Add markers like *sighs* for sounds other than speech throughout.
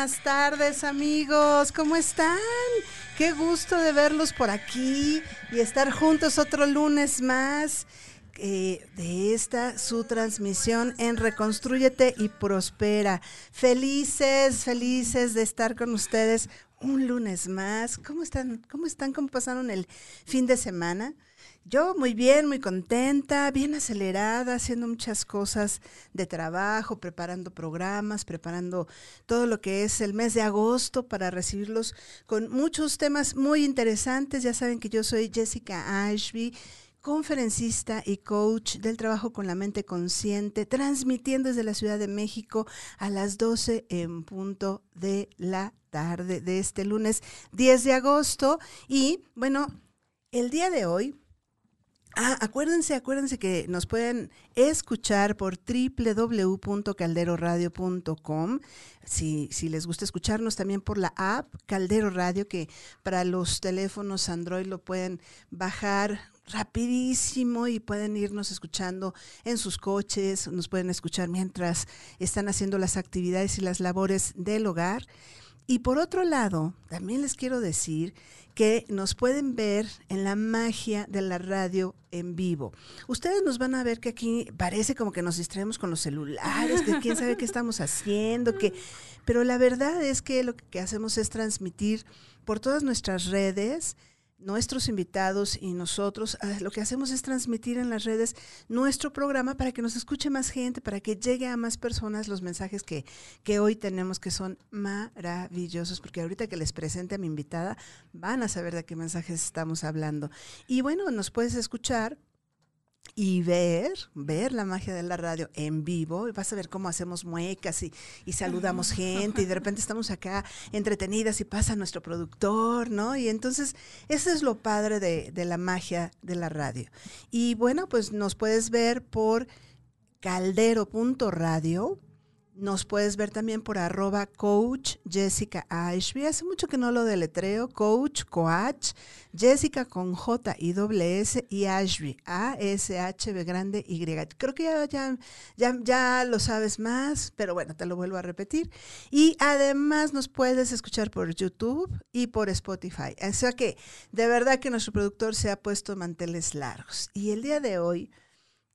buenas tardes amigos, ¿cómo están? Qué gusto de verlos por aquí y estar juntos otro lunes más. Eh, de esta su transmisión en Reconstrúyete y Prospera. Felices, felices de estar con ustedes un lunes más. ¿Cómo están? ¿Cómo están? ¿Cómo pasaron el fin de semana? Yo muy bien, muy contenta, bien acelerada, haciendo muchas cosas de trabajo, preparando programas, preparando todo lo que es el mes de agosto para recibirlos con muchos temas muy interesantes. Ya saben que yo soy Jessica Ashby conferencista y coach del trabajo con la mente consciente, transmitiendo desde la Ciudad de México a las 12 en punto de la tarde de este lunes 10 de agosto. Y bueno, el día de hoy Ah, acuérdense, acuérdense que nos pueden escuchar por www.calderoradio.com. Si, si les gusta escucharnos también por la app Caldero Radio, que para los teléfonos Android lo pueden bajar rapidísimo y pueden irnos escuchando en sus coches, nos pueden escuchar mientras están haciendo las actividades y las labores del hogar. Y por otro lado, también les quiero decir que nos pueden ver en la magia de la radio en vivo. Ustedes nos van a ver que aquí parece como que nos distraemos con los celulares, que quién sabe qué estamos haciendo, que pero la verdad es que lo que hacemos es transmitir por todas nuestras redes nuestros invitados y nosotros ah, lo que hacemos es transmitir en las redes nuestro programa para que nos escuche más gente, para que llegue a más personas los mensajes que, que hoy tenemos que son maravillosos, porque ahorita que les presente a mi invitada van a saber de qué mensajes estamos hablando. Y bueno, nos puedes escuchar y ver, ver la magia de la radio en vivo, y vas a ver cómo hacemos muecas y, y, saludamos gente y de repente estamos acá entretenidas y pasa nuestro productor, ¿no? Y entonces, eso es lo padre de, de la magia de la radio. Y bueno, pues nos puedes ver por caldero.radio nos puedes ver también por arroba coach Jessica Ashby. Hace mucho que no lo deletreo. Coach, coach, Jessica con J y doble S y Ashby. A-S-H-B grande Y. Creo que ya, ya, ya, ya lo sabes más, pero bueno, te lo vuelvo a repetir. Y además nos puedes escuchar por YouTube y por Spotify. O sea que de verdad que nuestro productor se ha puesto manteles largos. Y el día de hoy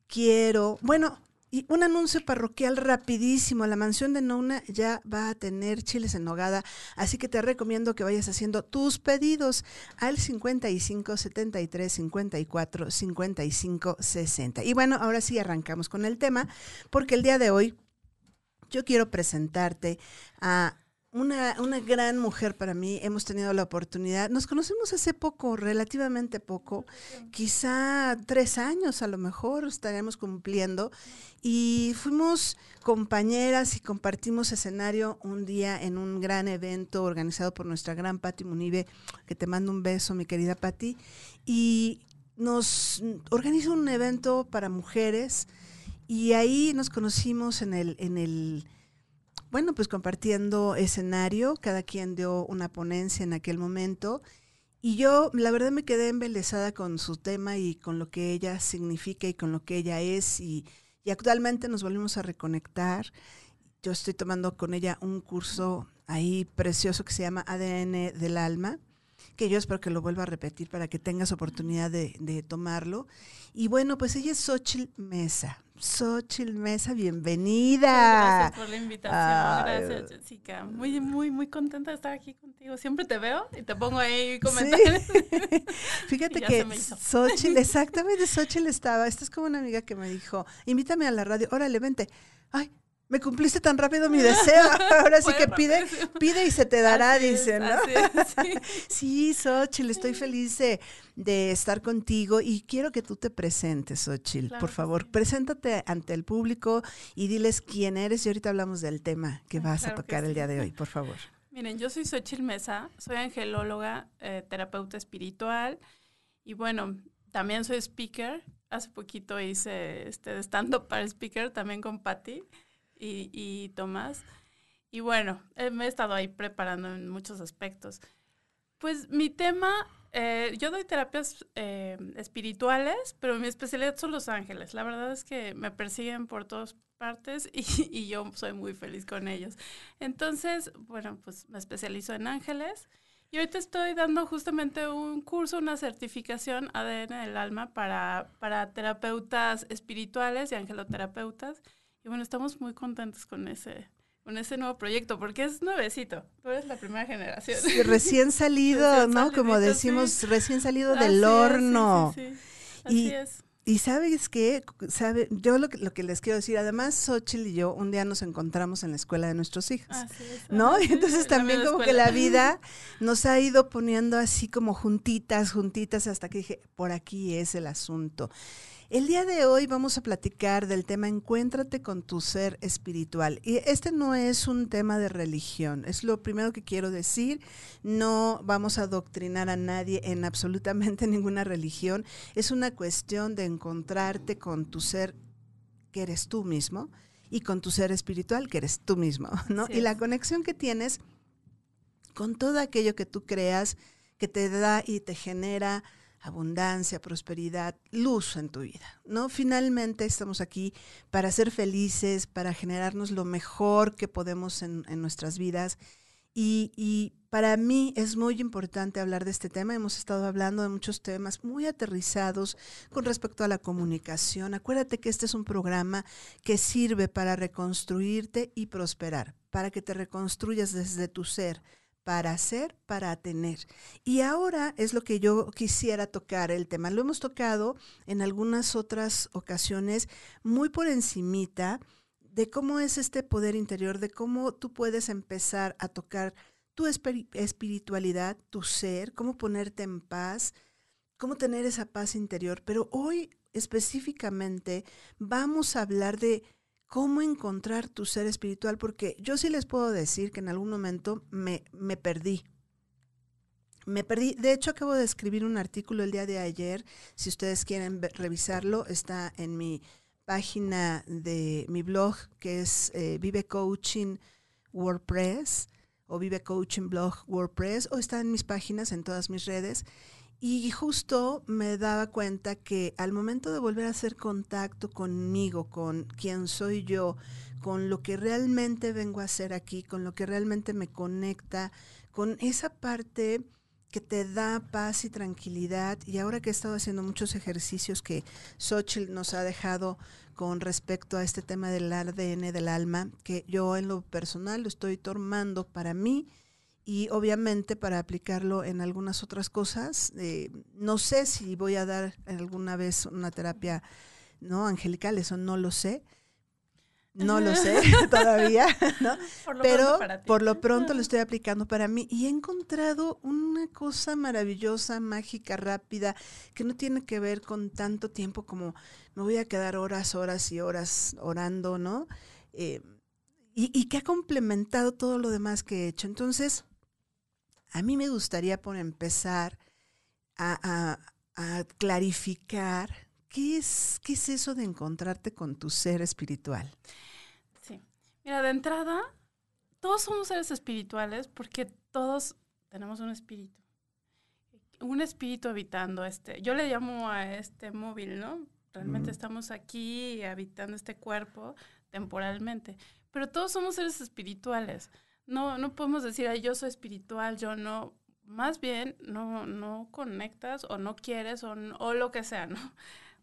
quiero, bueno, y un anuncio parroquial rapidísimo. La mansión de Nona ya va a tener chiles en nogada, así que te recomiendo que vayas haciendo tus pedidos al 55 73 54 55 60. Y bueno, ahora sí arrancamos con el tema, porque el día de hoy yo quiero presentarte a una, una, gran mujer para mí. Hemos tenido la oportunidad. Nos conocemos hace poco, relativamente poco, quizá tres años a lo mejor estaremos cumpliendo. Y fuimos compañeras y compartimos escenario un día en un gran evento organizado por nuestra gran Patti Munive, que te mando un beso, mi querida Patti. Y nos organiza un evento para mujeres. Y ahí nos conocimos en el, en el bueno, pues compartiendo escenario, cada quien dio una ponencia en aquel momento. Y yo, la verdad, me quedé embelesada con su tema y con lo que ella significa y con lo que ella es. Y, actualmente nos volvimos a reconectar. Yo estoy tomando con ella un curso ahí precioso que se llama ADN del alma que yo espero que lo vuelva a repetir para que tengas oportunidad de, de tomarlo. Y bueno, pues ella es Xochitl Mesa. Xochitl Mesa, bienvenida. Gracias por la invitación. Gracias, Jessica. Muy, muy, muy contenta de estar aquí contigo. Siempre te veo y te pongo ahí comentarios. *laughs* Fíjate que Xochitl, *laughs* exactamente, Xochitl estaba. Esta es como una amiga que me dijo: invítame a la radio. Órale, vente. Ay, me cumpliste tan rápido mi deseo. *laughs* *laughs* Ahora sí que pide, pide y se te dará, dicen, ¿no? *laughs* sí, Xochitl, estoy feliz de, estar contigo y quiero que tú te presentes, Xochitl. Por favor, preséntate ante el público y diles quién eres y ahorita hablamos del tema que vas a tocar el día de hoy, por favor. Miren, yo soy Xochitl Mesa, soy angelóloga, eh, terapeuta espiritual y bueno, también soy speaker. Hace poquito hice este stand-up para speaker también con Patty y, y Tomás. Y bueno, eh, me he estado ahí preparando en muchos aspectos. Pues mi tema, eh, yo doy terapias eh, espirituales, pero mi especialidad son los ángeles. La verdad es que me persiguen por todos, partes *laughs* y, yo soy muy feliz con ellos. Entonces, bueno, pues me especializo en ángeles y ahorita estoy dando justamente un curso, una certificación ADN del alma para, para terapeutas espirituales y angeloterapeutas. Y bueno, estamos muy contentos con ese, con ese nuevo proyecto, porque es nuevecito. Tú eres la primera generación. recién *laughs* salido, ¿no? Como decimos, recién salido del horno. sí, Así es. Y sabes qué, sabe, yo lo que, lo que les quiero decir, además Xochitl y yo un día nos encontramos en la escuela de nuestros hijos, ¿no? Y *laughs* entonces también como que la vida *laughs* nos ha ido poniendo así como juntitas, juntitas, hasta que dije, por aquí es el asunto. El día de hoy vamos a platicar del tema Encuéntrate con tu ser espiritual. Y este no es un tema de religión, es lo primero que quiero decir. No vamos a adoctrinar a nadie en absolutamente *laughs* ninguna religión. Es una cuestión de encontrarte con tu ser que eres tú mismo y con tu ser espiritual que eres tú mismo, *laughs* ¿no? y la conexión que tienes con todo aquello que tú creas que te da y te genera abundancia, prosperidad, luz en tu vida, ¿no? Finalmente estamos aquí para ser felices, para generarnos lo mejor que podemos en, nuestras vidas. Y, y, para mí es muy importante hablar de este tema. Hemos estado hablando de muchos temas muy aterrizados con respecto a la comunicación. Acuérdate que este es un programa que sirve para reconstruirte y prosperar, para que te reconstruyas desde tu ser, para hacer, para tener. Y ahora es lo que yo quisiera tocar el tema. Lo hemos tocado en algunas otras ocasiones muy por encimita de cómo es este poder interior, de cómo tú puedes empezar a tocar tu espiritualidad, tu ser, cómo ponerte en paz, cómo tener esa paz interior. Pero hoy específicamente vamos a hablar de cómo encontrar tu ser espiritual, porque yo sí les puedo decir que en algún momento me, me perdí. Me perdí, de hecho acabo de escribir un artículo el día de ayer, si ustedes quieren revisarlo, está en mi página de mi blog que es eh, Vive Coaching WordPress o Vive Coaching Blog WordPress o está en mis páginas en todas mis redes y justo me daba cuenta que al momento de volver a hacer contacto conmigo, con quien soy yo, con lo que realmente vengo a hacer aquí, con lo que realmente me conecta, con esa parte que te da paz y tranquilidad. Y ahora que he estado haciendo muchos ejercicios que Xochitl nos ha dejado con respecto a este tema del ADN del alma, que yo en lo personal lo estoy tomando para mí y obviamente para aplicarlo en algunas otras cosas. Eh, no sé si voy a dar alguna vez una terapia no angelical, eso no lo sé. No lo sé *laughs* *laughs* todavía, ¿no? Pero por lo pronto lo estoy aplicando para mí y he encontrado una cosa maravillosa, mágica, rápida, que no tiene que ver con tanto tiempo como me voy a quedar horas, horas y horas orando, ¿no? Eh, y, y que ha complementado todo lo demás que he hecho. Entonces, a mí me gustaría por empezar a, clarificar qué es, qué es eso de encontrarte con tu ser espiritual. Sí. Mira, de entrada, todos somos seres espirituales porque todos tenemos un espíritu. Un espíritu habitando este. Yo le llamo a este móvil, ¿no? Realmente estamos aquí habitando este cuerpo temporalmente. Pero todos somos seres espirituales no, no podemos decir, yo soy espiritual, yo no. Más bien, no, no conectas o no quieres o, o lo que sea, ¿no? *laughs*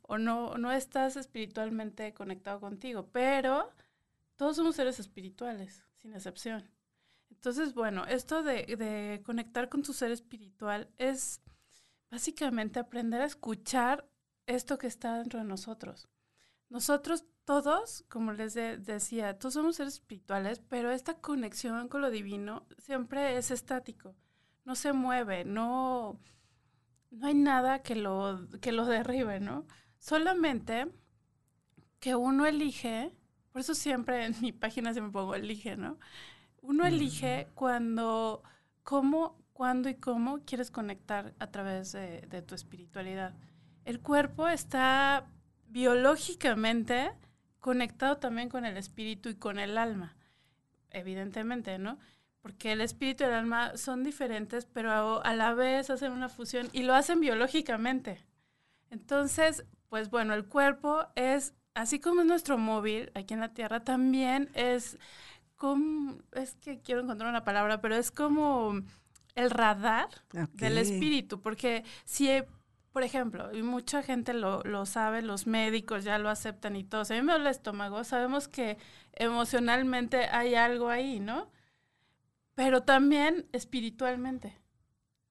O no, no estás espiritualmente conectado contigo, pero todos somos seres espirituales, sin excepción. Entonces, bueno, esto de, de conectar con tu ser espiritual es básicamente aprender a escuchar esto que está dentro de nosotros. Nosotros todos, como les decía, todos somos seres espirituales, pero esta conexión con lo divino siempre es estático, no se mueve, no, no hay nada que lo, que lo derribe, ¿no? Solamente que uno elige, por eso siempre en mi página se me pongo elige, ¿no? Uno elige cuando, cómo, cuándo y cómo quieres conectar a través de, de tu espiritualidad. El cuerpo está biológicamente conectado también con el espíritu y con el alma, evidentemente, ¿no? Porque el espíritu y el alma son diferentes, pero a la vez hacen una fusión y lo hacen biológicamente. Entonces, pues bueno, el cuerpo es así como es nuestro móvil aquí en la Tierra, también es como, es que quiero encontrar una palabra, pero es como el radar del espíritu, porque si, por ejemplo, y mucha gente lo, lo, sabe, los médicos ya lo aceptan y todo, si a mí me duele el estómago, sabemos que emocionalmente hay algo ahí, ¿no? Pero también espiritualmente.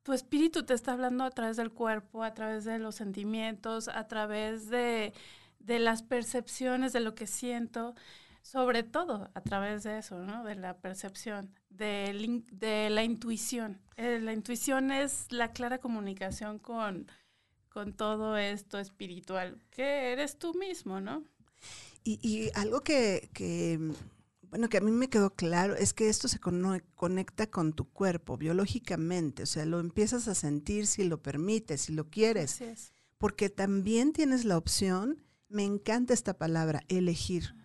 Tu espíritu te está hablando a través del cuerpo, a través de los sentimientos, a través de, de las percepciones, de lo que siento sobre todo a través de eso, ¿no? De la percepción, de, la intuición. Eh, la intuición es la clara comunicación con, con todo esto espiritual, que eres tú mismo, ¿no? Y, y algo que, que, bueno, que a mí me quedó claro es que esto se conecta con tu cuerpo biológicamente, o sea, lo empiezas a sentir si lo permites, si lo quieres. Porque también tienes la opción, me encanta esta palabra, elegir.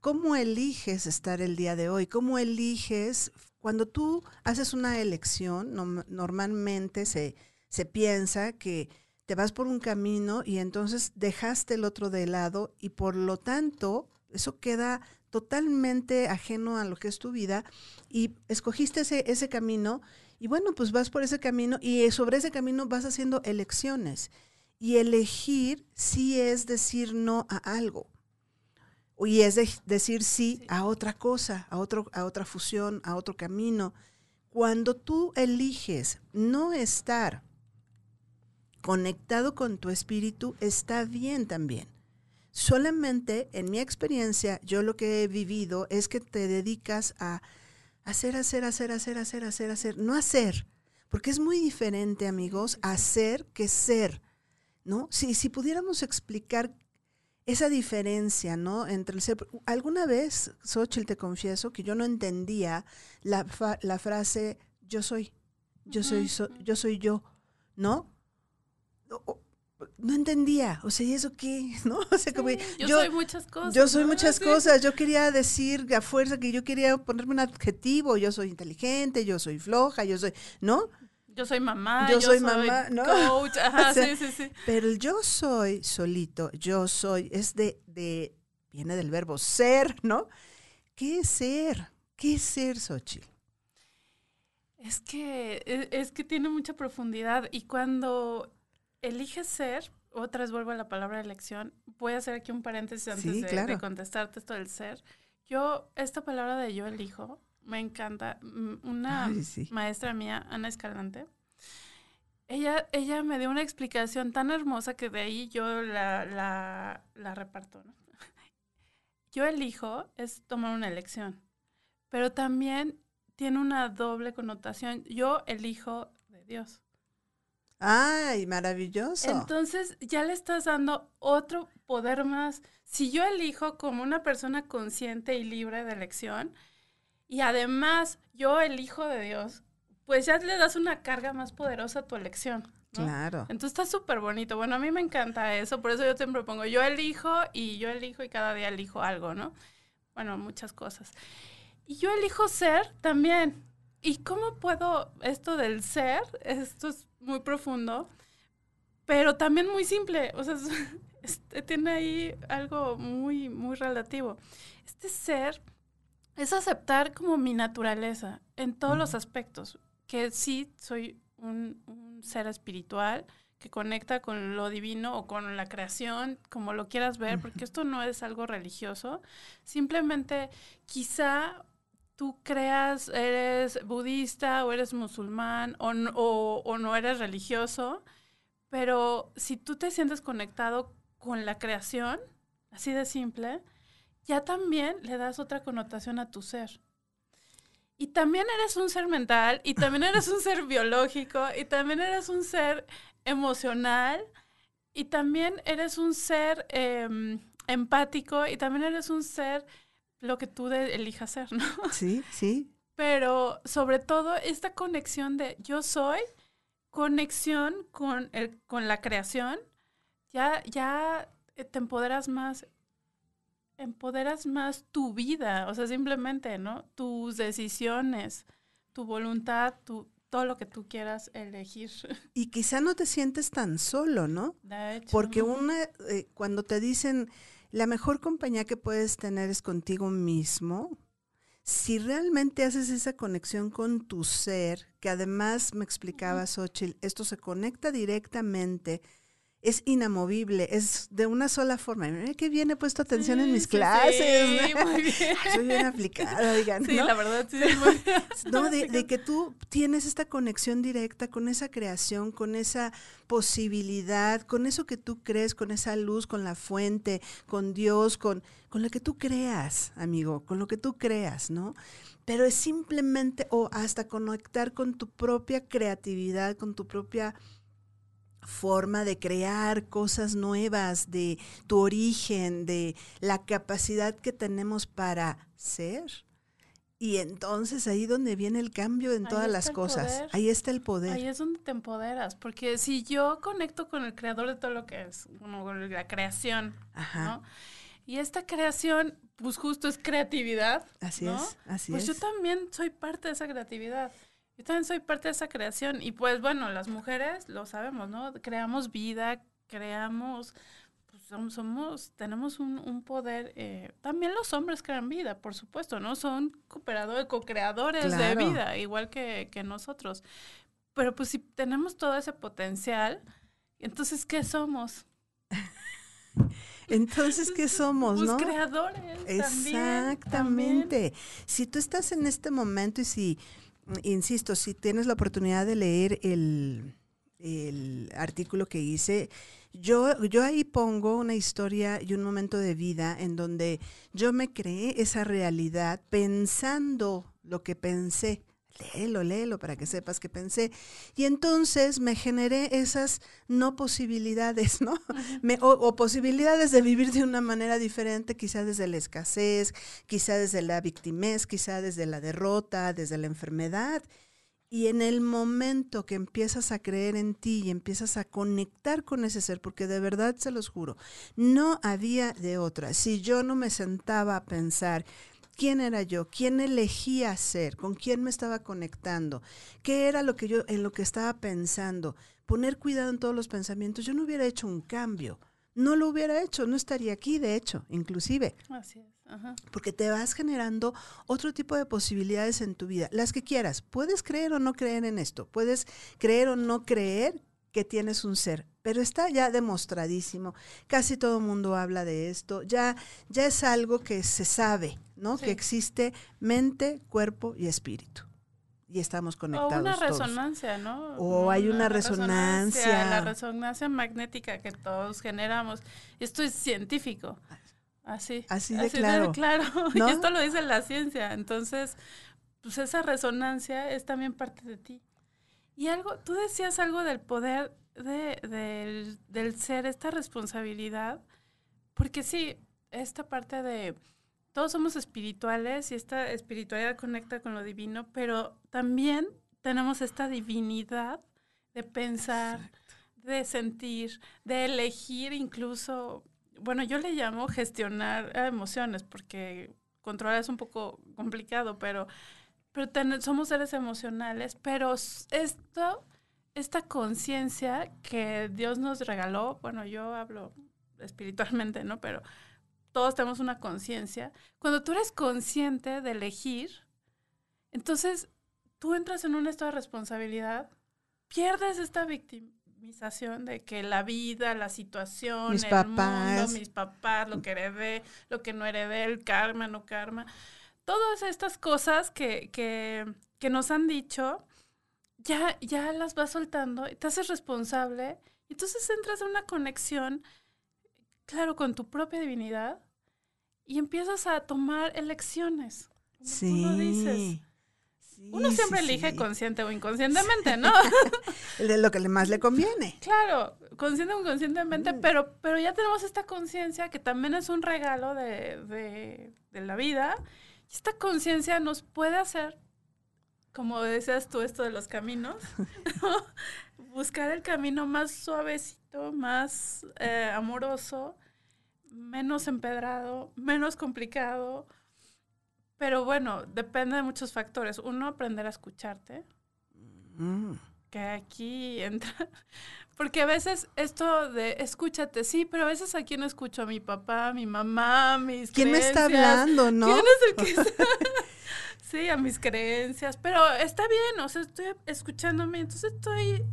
¿Cómo eliges estar el día de hoy? ¿Cómo eliges cuando tú haces una elección? normalmente se, se piensa que te vas por un camino y entonces dejaste el otro de lado y por lo tanto eso queda totalmente ajeno a lo que es tu vida y escogiste ese, ese camino y bueno, pues vas por ese camino y sobre ese camino vas haciendo elecciones. Y elegir sí es decir no a algo. Y es decir sí, a otra cosa, a, otro, a otra fusión, a otro camino. Cuando tú eliges no estar conectado con tu espíritu, está bien también. Solamente en mi experiencia, yo lo que he vivido es que te dedicas a hacer, hacer, hacer, hacer, hacer, hacer, hacer, no hacer, porque es muy diferente, amigos, hacer que ser, ¿no? Si, si pudiéramos explicar esa diferencia, ¿no? Entre el ser. Alguna vez, Xochitl, te confieso que yo no entendía la, la frase yo soy, yo soy, yo soy yo, ¿no? No entendía, o sea, ¿y eso qué? *laughs* ¿No? O sea, como, yo, soy muchas cosas. Yo soy muchas cosas, yo quería decir a fuerza que yo quería ponerme un adjetivo, yo soy inteligente, yo soy floja, yo soy, ¿no? Yo soy mamá, yo, soy, mamá, ¿no? coach, *laughs* ajá, sí, sí, sí. Pero el yo soy solito, yo soy, es de, de, viene del verbo ser, ¿no? ¿Qué es ser? ¿Qué es ser, Xochitl? Es que, e, es, que tiene mucha profundidad y cuando eliges ser, otra vez vuelvo a la palabra elección, voy a hacer aquí un paréntesis antes de, de contestarte esto del ser. Yo, esta palabra de yo elijo, me encanta. Mm, una maestra mía, Ana Escalante, ella, ella me dio una explicación tan hermosa que de ahí yo la, la, la reparto. ¿no? *laughs* Yo elijo es tomar una elección, pero también tiene una doble connotación. Yo elijo de Dios. ¡Ay, maravilloso! Entonces ya le estás dando otro poder más. Si yo elijo como una persona consciente y libre de elección, y además yo el Hijo de Dios, pues ya le das una carga más poderosa a tu elección. Claro. Entonces está súper bonito. Bueno, a mí me encanta eso, por eso yo siempre pongo, yo elijo y yo elijo y cada día elijo algo, ¿no? Bueno, muchas cosas. Y yo elijo ser también. ¿Y cómo puedo esto del ser? Esto es muy profundo, pero también muy simple. O sea, *laughs* tiene ahí algo muy, muy relativo. Este ser es aceptar como mi naturaleza en todos los aspectos, que sí soy un, ser espiritual que conecta con lo divino o con la creación, como lo quieras ver, porque esto no es algo religioso, simplemente quizá tú creas, eres budista o eres musulmán o, o, no eres religioso, pero si tú te sientes conectado con la creación, así de simple, ya también le das otra connotación a tu ser. Y también eres un ser mental, y también eres un ser biológico, y también eres un ser emocional, y también eres un ser em, empático, y también eres un ser lo que tú elijas ser, ¿no? Sí, sí. Pero sobre todo esta conexión de yo soy, conexión con, el, con la creación, ya, ya te empoderas más empoderas más tu vida, o sea, simplemente, ¿no? Tus decisiones, tu voluntad, tu, todo lo que tú quieras elegir. *laughs* Y quizá no te sientes tan solo, ¿no? Porque una, eh, cuando te dicen, la mejor compañía que puedes tener es contigo mismo. Si realmente haces esa conexión con tu ser, que además me explicaba Xochitl, esto se conecta directamente es inamovible, es de una sola forma. Mira que bien he puesto atención en mis clases. Sí, muy *laughs* bien. Soy bien aplicada, digan. Sí, la verdad, sí. *laughs* *laughs* no, de, de, que tú tienes esta conexión directa con esa creación, con esa posibilidad, con eso que tú crees, con esa luz, con la fuente, con Dios, con, con lo que tú creas, amigo, con lo que tú creas, ¿no? Pero es simplemente, o hasta conectar con tu propia creatividad, con tu propia forma de crear cosas nuevas, de tu origen, de la capacidad que tenemos para ser. Y entonces ahí donde viene el cambio en todas las cosas. Ahí está el poder. Ahí es donde te empoderas, porque si yo conecto con el creador de todo lo que es, con la creación, ¿no? Y esta creación, pues justo es creatividad. Así es, así pues es. yo también soy parte de esa creatividad. Yo también soy parte de esa creación. Y pues bueno, las mujeres lo sabemos, ¿no? Creamos vida, creamos, pues somos, tenemos un, poder. Eh, también los hombres crean vida, por supuesto, ¿no? Son cooperadores, co-creadores de vida, igual que, que nosotros. Pero pues si tenemos todo ese potencial, entonces, ¿qué somos? *laughs* Entonces, ¿qué somos, pues no? creadores. Exactamente. Si tú estás en este momento y si insisto, si tienes la oportunidad de leer el, artículo que hice, yo, yo ahí pongo una historia y un momento de vida en donde yo me creé esa realidad pensando lo que pensé léelo, léelo para que sepas que pensé. Y entonces me generé esas no posibilidades, ¿no? o, posibilidades de vivir de una manera diferente, quizá desde la escasez, quizá desde la victimez, quizá desde la derrota, desde la enfermedad. Y en el momento que empiezas a creer en ti y empiezas a conectar con ese ser, porque de verdad se los juro, no había de otra. Si yo no me sentaba a pensar, quién era yo, quién elegía ser, con quién me estaba conectando, qué era lo que yo en lo que estaba pensando, poner cuidado en todos los pensamientos, yo no hubiera hecho un cambio. No lo hubiera hecho, no estaría aquí, de hecho, inclusive. Así es. Porque te vas generando otro tipo de posibilidades en tu vida, las que quieras. Puedes creer o no creer en esto, puedes creer o no creer que tienes un ser, pero está ya demostradísimo. Casi todo el mundo habla de esto, ya, ya es algo que se sabe, ¿no? Que existe mente, cuerpo y espíritu. Y estamos conectados. O una resonancia, ¿no? O hay una, resonancia. La resonancia magnética que todos generamos. Esto es científico. Así. Así de claro. claro. *laughs* Y esto lo dice la ciencia. Entonces, pues esa resonancia es también parte de ti. Y algo, tú decías algo del poder de, del, ser, esta responsabilidad, porque sí, esta parte de todos somos espirituales y esta espiritualidad conecta con lo divino, pero también tenemos esta divinidad de pensar, de sentir, de elegir incluso, bueno, yo le llamo gestionar emociones porque controlar es un poco complicado, pero pero somos seres emocionales, pero esto, esta conciencia que Dios nos regaló, bueno, yo hablo espiritualmente, ¿no? Pero todos tenemos una conciencia. Cuando tú eres consciente de elegir, entonces tú entras en un estado de responsabilidad, pierdes esta victimización de que la vida, la situación, mis el papás. mundo, mis papás, lo que heredé, lo que no heredé, el karma, no karma todas estas cosas que, que, que nos han dicho, ya, ya las vas soltando y te haces responsable. Entonces entras en una conexión, claro, con tu propia divinidad y empiezas a tomar elecciones. Sí. Uno dices. uno siempre elige consciente o inconscientemente, ¿no? *laughs* de lo que más le conviene. Claro, consciente o inconscientemente, mm. pero, pero ya tenemos esta conciencia que también es un regalo de, de, de la vida esta conciencia nos puede hacer, como decías tú, esto de los caminos, *laughs* buscar el camino más suavecito, más eh, amoroso, menos empedrado, menos complicado. Pero bueno, depende de muchos factores. Uno, aprender a escucharte. Mm. Que aquí entra. *laughs* Porque a veces esto de escúchate, sí, pero a veces aquí no escucho a mi papá, a mi mamá, a mis ¿Quién me está hablando, no? ¿Quién es el que *laughs* está? *laughs* sí, a mis creencias. Pero está bien, o sea, estoy escuchándome, entonces estoy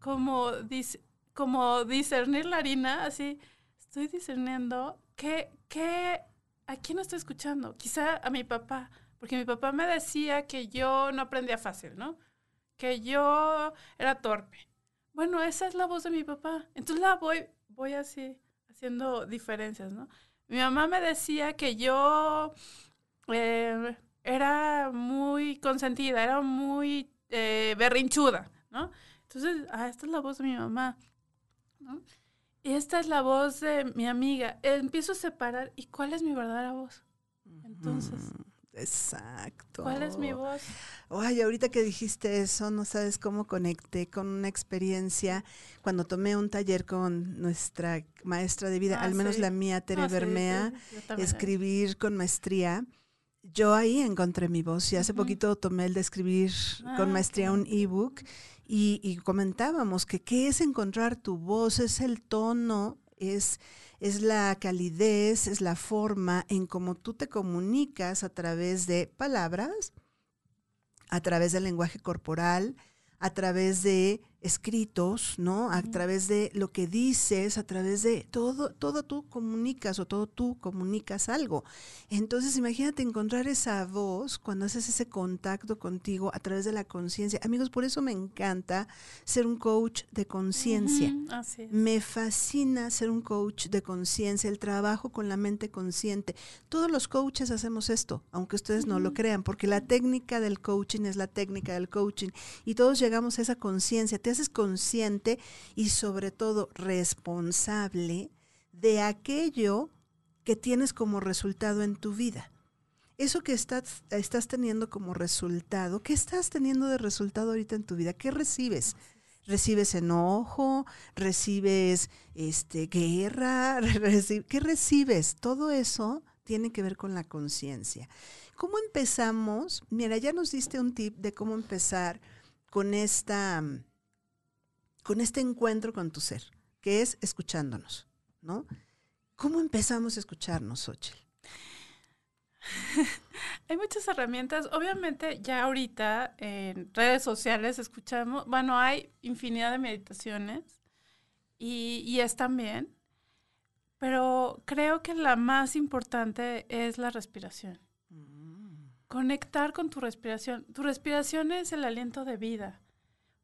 como, dis- como discernir la harina, así, estoy discerniendo qué, qué, a quién estoy escuchando. Quizá a mi papá, porque mi papá me decía que yo no aprendía fácil, ¿no? Que yo era torpe. Bueno, esa es la voz de mi papá. Entonces la voy, voy así, haciendo diferencias, ¿no? Mi mamá me decía que yo eh, era muy consentida, era muy eh, berrinchuda, ¿no? Entonces, ah, esta es la voz de mi mamá, ¿no? Y esta es la voz de mi amiga. Empiezo a separar, ¿y cuál es mi verdadera voz? Entonces, Mm, Exacto. ¿cuál es mi voz? Ay, ahorita que dijiste eso, no sabes cómo conecté con una experiencia cuando tomé un taller con nuestra maestra de vida, Ah, al menos sí. la mía, Tere Bermea, sí, escribir con maestría. Yo ahí encontré mi voz y hace Ujú. poquito tomé el de escribir con Ah, maestría un ebook y, y comentábamos que qué es encontrar tu voz, es el tono, es, es la calidez, es la forma en cómo tú te comunicas a través de palabras, a través del lenguaje corporal, a través de escritos, ¿no? A través de lo que dices, a través de todo, todo tú comunicas o todo tú comunicas algo. Entonces, imagínate encontrar esa voz cuando haces ese contacto contigo a través de la conciencia. Amigos, por eso me encanta ser un coach de conciencia. Me fascina ser un coach de conciencia, el trabajo con la mente consciente. Todos los coaches hacemos esto, aunque ustedes no lo crean, porque la técnica del coaching es la técnica del coaching y todos llegamos a esa conciencia. Te haces consciente y sobre todo responsable de aquello que tienes como resultado en tu vida. Eso que estás, estás teniendo como resultado, ¿qué estás teniendo de resultado ahorita en tu vida? ¿Qué recibes? recibes enojo, recibes este guerra, *laughs* ¿qué recibes? Todo eso tiene que ver con la conciencia. ¿Cómo empezamos? Mira, ya nos diste un tip de cómo empezar con esta con este encuentro con tu ser, que es escuchándonos, ¿no? ¿Cómo empezamos a escucharnos, Xochitl? *laughs* Hay muchas herramientas. Obviamente, ya ahorita en redes sociales escuchamos, bueno, hay infinidad de meditaciones y, y están bien, pero creo que la más importante es la respiración. Conectar con tu respiración. Tu respiración es el aliento de vida.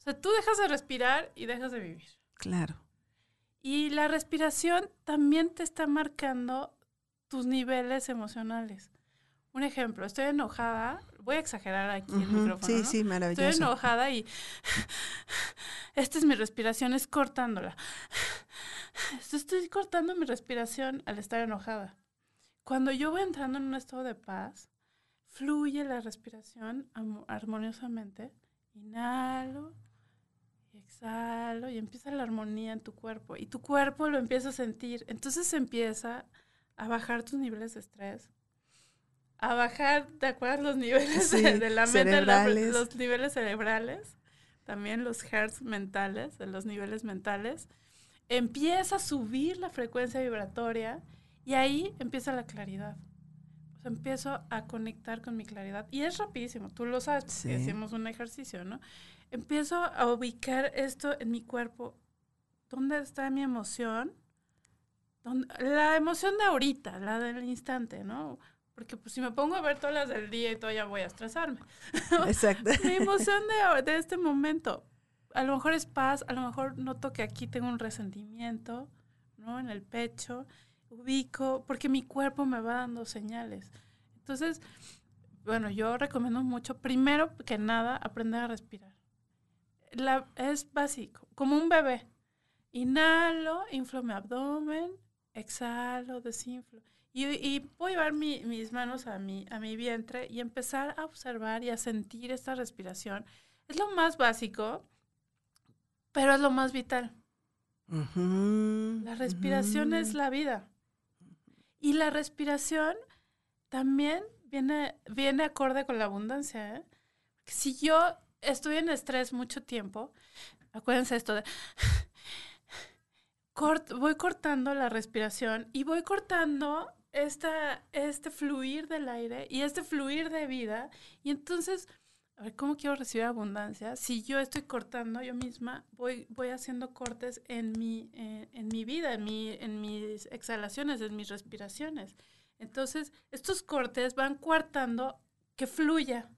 O sea, tú dejas de respirar y dejas de vivir. Claro. Y la respiración también te está marcando tus niveles emocionales. Un ejemplo, estoy enojada, voy a exagerar aquí el Ujú, micrófono. Sí, ¿no? sí, Estoy maravilloso. enojada y *laughs* esta es mi respiración, es cortándola. Estoy cortando mi respiración al estar enojada. Cuando yo voy entrando en un estado de paz, fluye la respiración am- armoniosamente. Inhalo exhalo y empieza la armonía en tu cuerpo y tu cuerpo lo empieza a sentir. Entonces empieza a bajar tus niveles de estrés, a bajar, ¿te acuerdas los niveles Sí, de, de la mente, los niveles cerebrales, también los hertz mentales, de los niveles mentales? Empieza a subir la frecuencia vibratoria y ahí empieza la claridad. O sea, empiezo a conectar con mi claridad. Y es rapidísimo, tú lo sabes, Sí. hacemos un ejercicio, ¿no? Empiezo a ubicar esto en mi cuerpo. ¿Dónde está mi emoción? ¿Dónde- La emoción de ahorita, la del instante, ¿no? Porque pues, si me pongo a ver todas las del día y todo, ya voy a estresarme. *laughs* Exacto. Mi emoción de, de este momento, a lo mejor es paz, a lo mejor noto que aquí tengo un resentimiento, ¿no? En el pecho, ubico, porque mi cuerpo me va dando señales. Entonces, bueno, yo recomiendo mucho, primero que nada, aprender a respirar. La, es básico, como un bebé. Inhalo, inflo mi abdomen, exhalo, desinflo. Y, y voy a llevar mi- mis manos a mi, a mi vientre y empezar a observar y a sentir esta respiración. Es lo más básico, pero es lo más vital. Ujú, La respiración es ujú. la vida. Y la respiración también viene, viene acorde con la abundancia. ¿eh? Si yo estoy en estrés mucho tiempo, acuérdense esto de... *sighs* voy cortando la respiración y voy cortando esta, este fluir del aire y este fluir de vida. Y entonces, a ver, ¿cómo quiero recibir abundancia? Si yo estoy cortando yo misma, voy, voy haciendo cortes en mi, eh, en mi vida, en, mi, en mis exhalaciones, en mis respiraciones. Entonces, estos cortes van coartando que fluya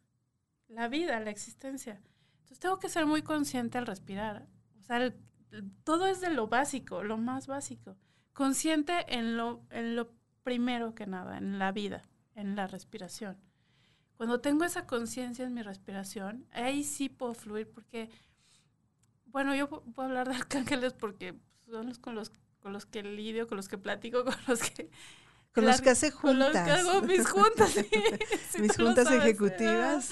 la vida, la existencia. Entonces, tengo que ser muy consciente al respirar. O sea, todo es de lo básico, lo más básico. Consciente en lo, en lo primero que nada, en la vida, en la respiración. Cuando tengo esa conciencia en mi respiración, ahí sí puedo fluir porque, bueno, yo puedo hablar de arcángeles porque son los con los, con los que lidio, con los que platico, *laughs* con los que... Con los que hace juntas. Con los que hago mis *laughs* juntas, sí, *laughs* mis juntas ejecutivas.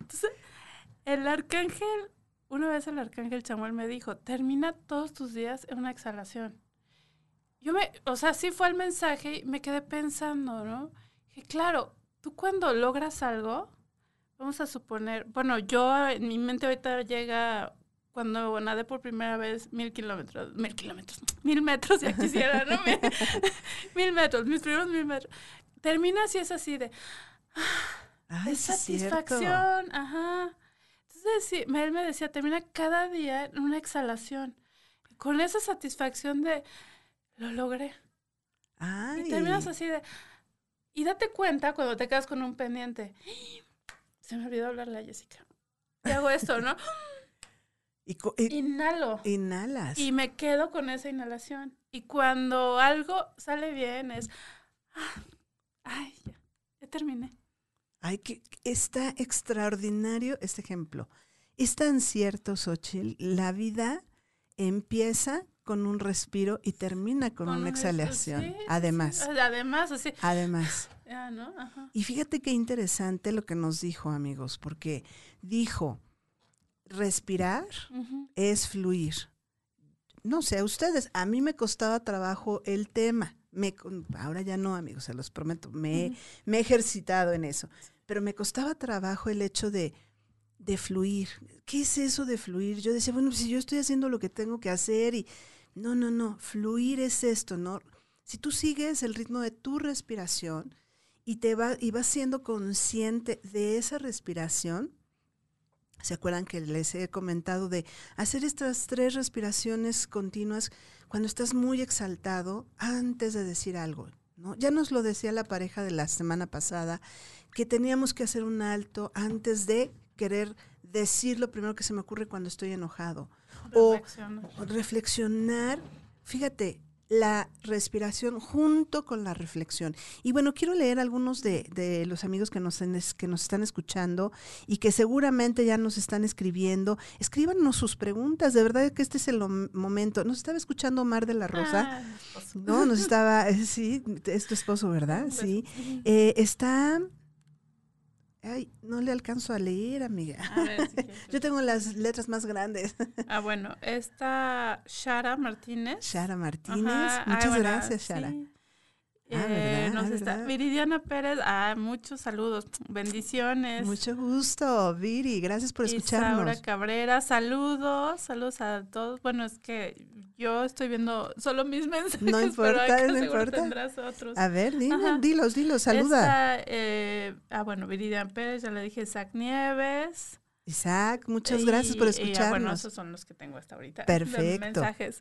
Entonces, el arcángel, una vez el arcángel Chamuel me dijo, termina todos tus días en una exhalación yo me, o sea, sí fue el mensaje y me quedé pensando, ¿no? Que claro, tú cuando logras algo, vamos a suponer, bueno, yo en mi mente ahorita llega cuando nadé por primera vez mil kilómetros, mil kilómetros, *laughs* mil metros, ya quisiera, ¿no? *laughs* mil, metros, mis primeros mil metros. Termina así, es así de, ah, de satisfacción, ajá. Entonces, sí, él me decía, termina cada día en una exhalación. Con esa satisfacción de, lo logré. Y terminas así de... Y date cuenta cuando te quedas con un pendiente. Se me olvidó hablarle a Jessica. Y hago esto, ¿no? Y, Inhalo. Inhalas. Y me quedo con esa inhalación. Y cuando algo sale bien es... Ah, ay, ya, ya terminé. Ay, que está extraordinario este ejemplo. Es tan cierto, Xochitl, la vida empieza con un respiro y termina con, una exhalación. además. Además, así. Además. Y fíjate qué interesante lo que nos dijo, amigos, porque dijo, respirar es fluir. No sé, a ustedes, a mí me costaba trabajo el tema. Me, ahora ya no, amigos, se los prometo, me, me he ejercitado en eso. Pero me costaba trabajo el hecho de de fluir. ¿Qué es eso de fluir? Yo decía, bueno, si yo estoy haciendo lo que tengo que hacer y no, no, no, fluir es esto, ¿no? Si tú sigues el ritmo de tu respiración y te va y vas siendo consciente de esa respiración, ¿Se acuerdan que les he comentado de hacer estas tres respiraciones continuas cuando estás muy exaltado antes de decir algo? ¿no? Ya nos lo decía la pareja de la semana pasada, que teníamos que hacer un alto antes de querer decir lo primero que se me ocurre cuando estoy enojado. O reflexionar, fíjate, la respiración junto con la reflexión. Y bueno, quiero leer algunos de, los amigos que nos, que nos están escuchando y que seguramente ya nos están escribiendo. Escríbanos sus preguntas, de verdad que este es el momento. Nos estaba escuchando Mar de la Rosa. Ah, no, nos estaba, *laughs* sí, es tu esposo, ¿verdad? Sí. Eh, está Ay, no le alcanzo a leer, amiga. *laughs* Yo tengo las letras más grandes. Ah, bueno, esta Shara Martínez. Shara Martínez. Muchas gracias, Shara. Ah, eh, nos ah, está Viridiana Pérez, ah, muchos saludos, bendiciones. Mucho gusto, Viri, gracias por escucharnos. Isaura Cabrera, saludos, saludos a todos. Bueno, es que yo estoy viendo solo mis *laughs* mensajes. No importa, no importa. Otros. A ver, dilos, dilos, saluda. eh, ah, bueno, Viridiana Pérez, ya le dije Isaac Nieves. Isaac, muchas gracias por escucharnos. Y, bueno, esos son los que tengo hasta ahorita. *laughs* Perfecto. mensajes.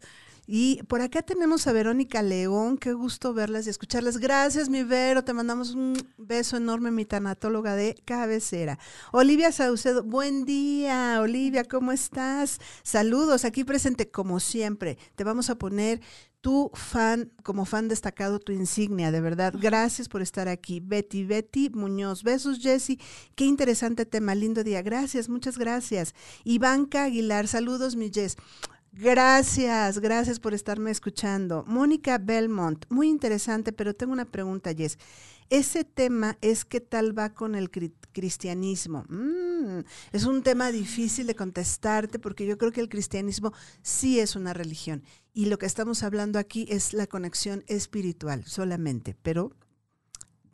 Y por acá tenemos a Verónica León, qué gusto verlas y escucharlas. Gracias, mi Vero, te mandamos un beso enorme, mi tanatóloga de cabecera. Olivia Saucedo, buen día, Olivia, ¿cómo estás? Saludos, aquí presente como siempre. Te vamos a poner tu fan, como fan destacado, tu insignia, de verdad. Gracias por estar aquí. Betty, Betty Muñoz. Besos, Jessy. Qué interesante tema, lindo día. Gracias, muchas gracias. Ivanka Aguilar, saludos, mi Jess. Gracias, gracias por estarme escuchando. Mónica Belmont, muy interesante, pero tengo una pregunta, Jess. Ese tema es qué tal va con el cristianismo. Mm, es un tema difícil de contestarte porque yo creo que el cristianismo sí es una religión y lo que estamos hablando aquí es la conexión espiritual solamente, pero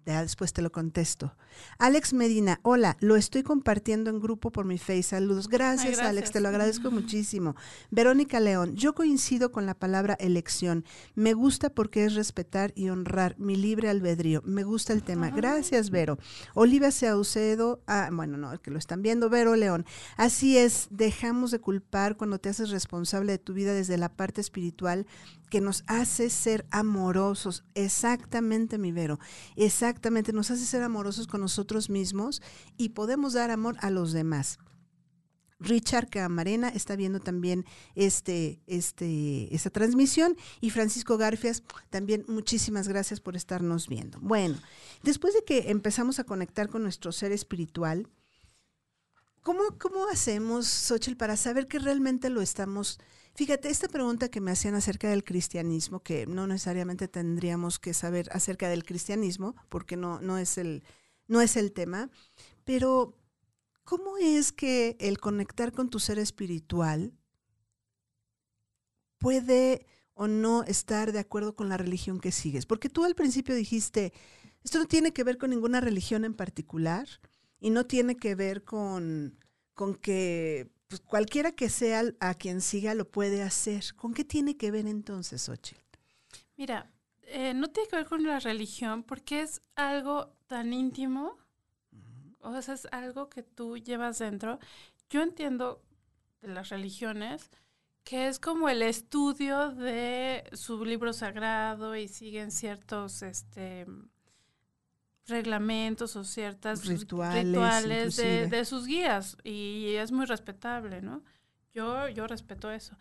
Ya después te lo contesto. Alex Medina, hola, lo estoy compartiendo en grupo por mi Face. Saludos. Gracias, Alex, te lo agradezco muchísimo. Verónica León, yo coincido con la palabra elección. Me gusta porque es respetar y honrar mi libre albedrío. Me gusta el tema. Gracias, Vero. Olivia Saucedo, ah, bueno, no, que lo están viendo, Vero León. Así es, dejamos de culpar cuando te haces responsable de tu vida desde la parte espiritual que nos hace ser amorosos. Exactamente, mi Vero. Exactamente, nos hace ser amorosos con nosotros mismos y podemos dar amor a los demás. Richard Camarena está viendo también este, este, esta transmisión y Francisco Garfias también muchísimas gracias por estarnos viendo. Bueno, después de que empezamos a conectar con nuestro ser espiritual, ¿cómo, cómo hacemos, Xochitl, para saber que realmente lo estamos Fíjate, esta pregunta que me hacían acerca del cristianismo, que no necesariamente tendríamos que saber acerca del cristianismo, porque no, no, es, el, no es el tema, pero ¿cómo es que el conectar con tu ser espiritual puede o no estar de acuerdo con la religión que sigues? Porque tú al principio dijiste, esto no tiene que ver con ninguna religión en particular y no tiene que ver con, con que pues cualquiera que sea a quien siga lo puede hacer. ¿Con qué tiene que ver entonces, Oche? Mira, eh, no tiene que ver con la religión porque es algo tan íntimo, o sea, es algo que tú llevas dentro. Yo entiendo de las religiones que es como el estudio de su libro sagrado y siguen ciertos, este, reglamentos o ciertas rituales, de, sus guías y es muy respetable, ¿no? Yo, yo respeto eso.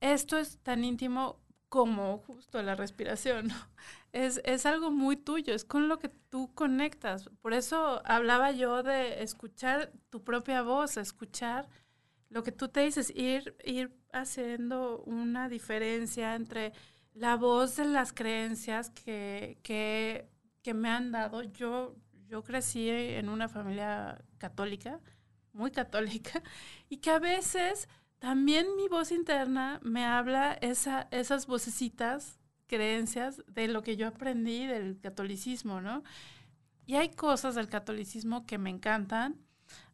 Esto es tan íntimo como justo la respiración, ¿no? Es, es algo muy tuyo, es con lo que tú conectas. Por eso hablaba yo de escuchar tu propia voz, escuchar lo que tú te dices, ir, ir haciendo una diferencia entre la voz de las creencias que, que que me han dado. Yo, yo crecí en una familia católica, muy católica, *laughs* y que a veces también mi voz interna me habla esa, esas vocecitas, creencias de lo que yo aprendí del catolicismo, ¿no? Y hay cosas del catolicismo que me encantan,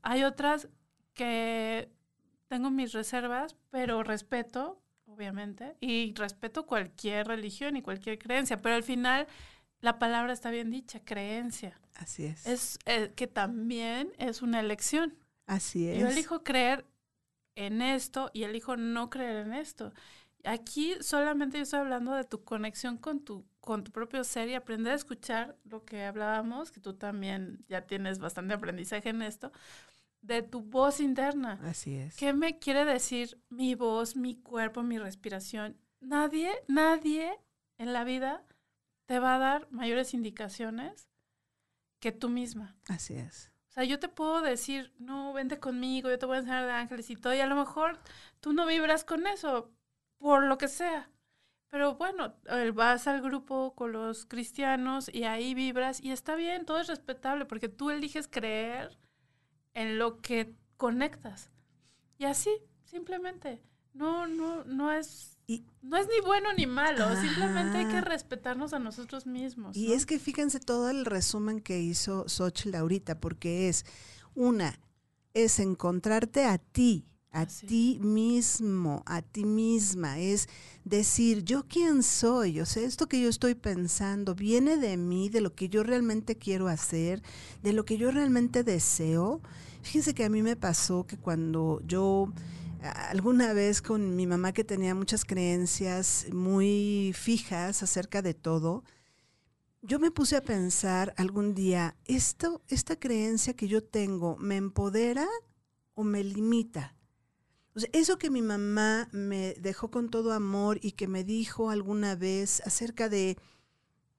hay otras que tengo mis reservas, pero respeto, obviamente, y respeto cualquier religión y cualquier creencia, pero al final la palabra está bien dicha, creencia. Así es. Es eh, que también es una elección. Así es. Yo elijo creer en esto y elijo no creer en esto. Aquí solamente yo estoy hablando de tu conexión con tu, con tu propio ser y aprender a escuchar lo que hablábamos, que tú también ya tienes bastante aprendizaje en esto, de tu voz interna. Así es. ¿Qué me quiere decir mi voz, mi cuerpo, mi respiración? Nadie, nadie en la vida te va a dar mayores indicaciones que tú misma. Así es. O sea, yo te puedo decir, no, vente conmigo, yo te voy a enseñar de ángeles y todo, y a lo mejor tú no vibras con eso, por lo que sea. Pero bueno, vas al grupo con los cristianos y ahí vibras y está bien, todo es respetable porque tú eliges creer en lo que conectas. Y así, simplemente. No, no, no es y, no es ni bueno ni malo, simplemente hay que respetarnos a nosotros mismos. Y es que fíjense todo el resumen que hizo Xochitl ahorita, porque es, una, es encontrarte a ti, a ti mismo, a ti misma, es decir, yo quién soy, o sea, esto que yo estoy pensando viene de mí, de lo que yo realmente quiero hacer, de lo que yo realmente deseo. Fíjense que a mí me pasó que cuando yo alguna vez con mi mamá que tenía muchas creencias muy fijas acerca de todo, yo me puse a pensar algún día, ¿esto, ¿esta creencia que yo tengo me empodera o me limita? O eso que mi mamá me dejó con todo amor y que me dijo alguna vez acerca de,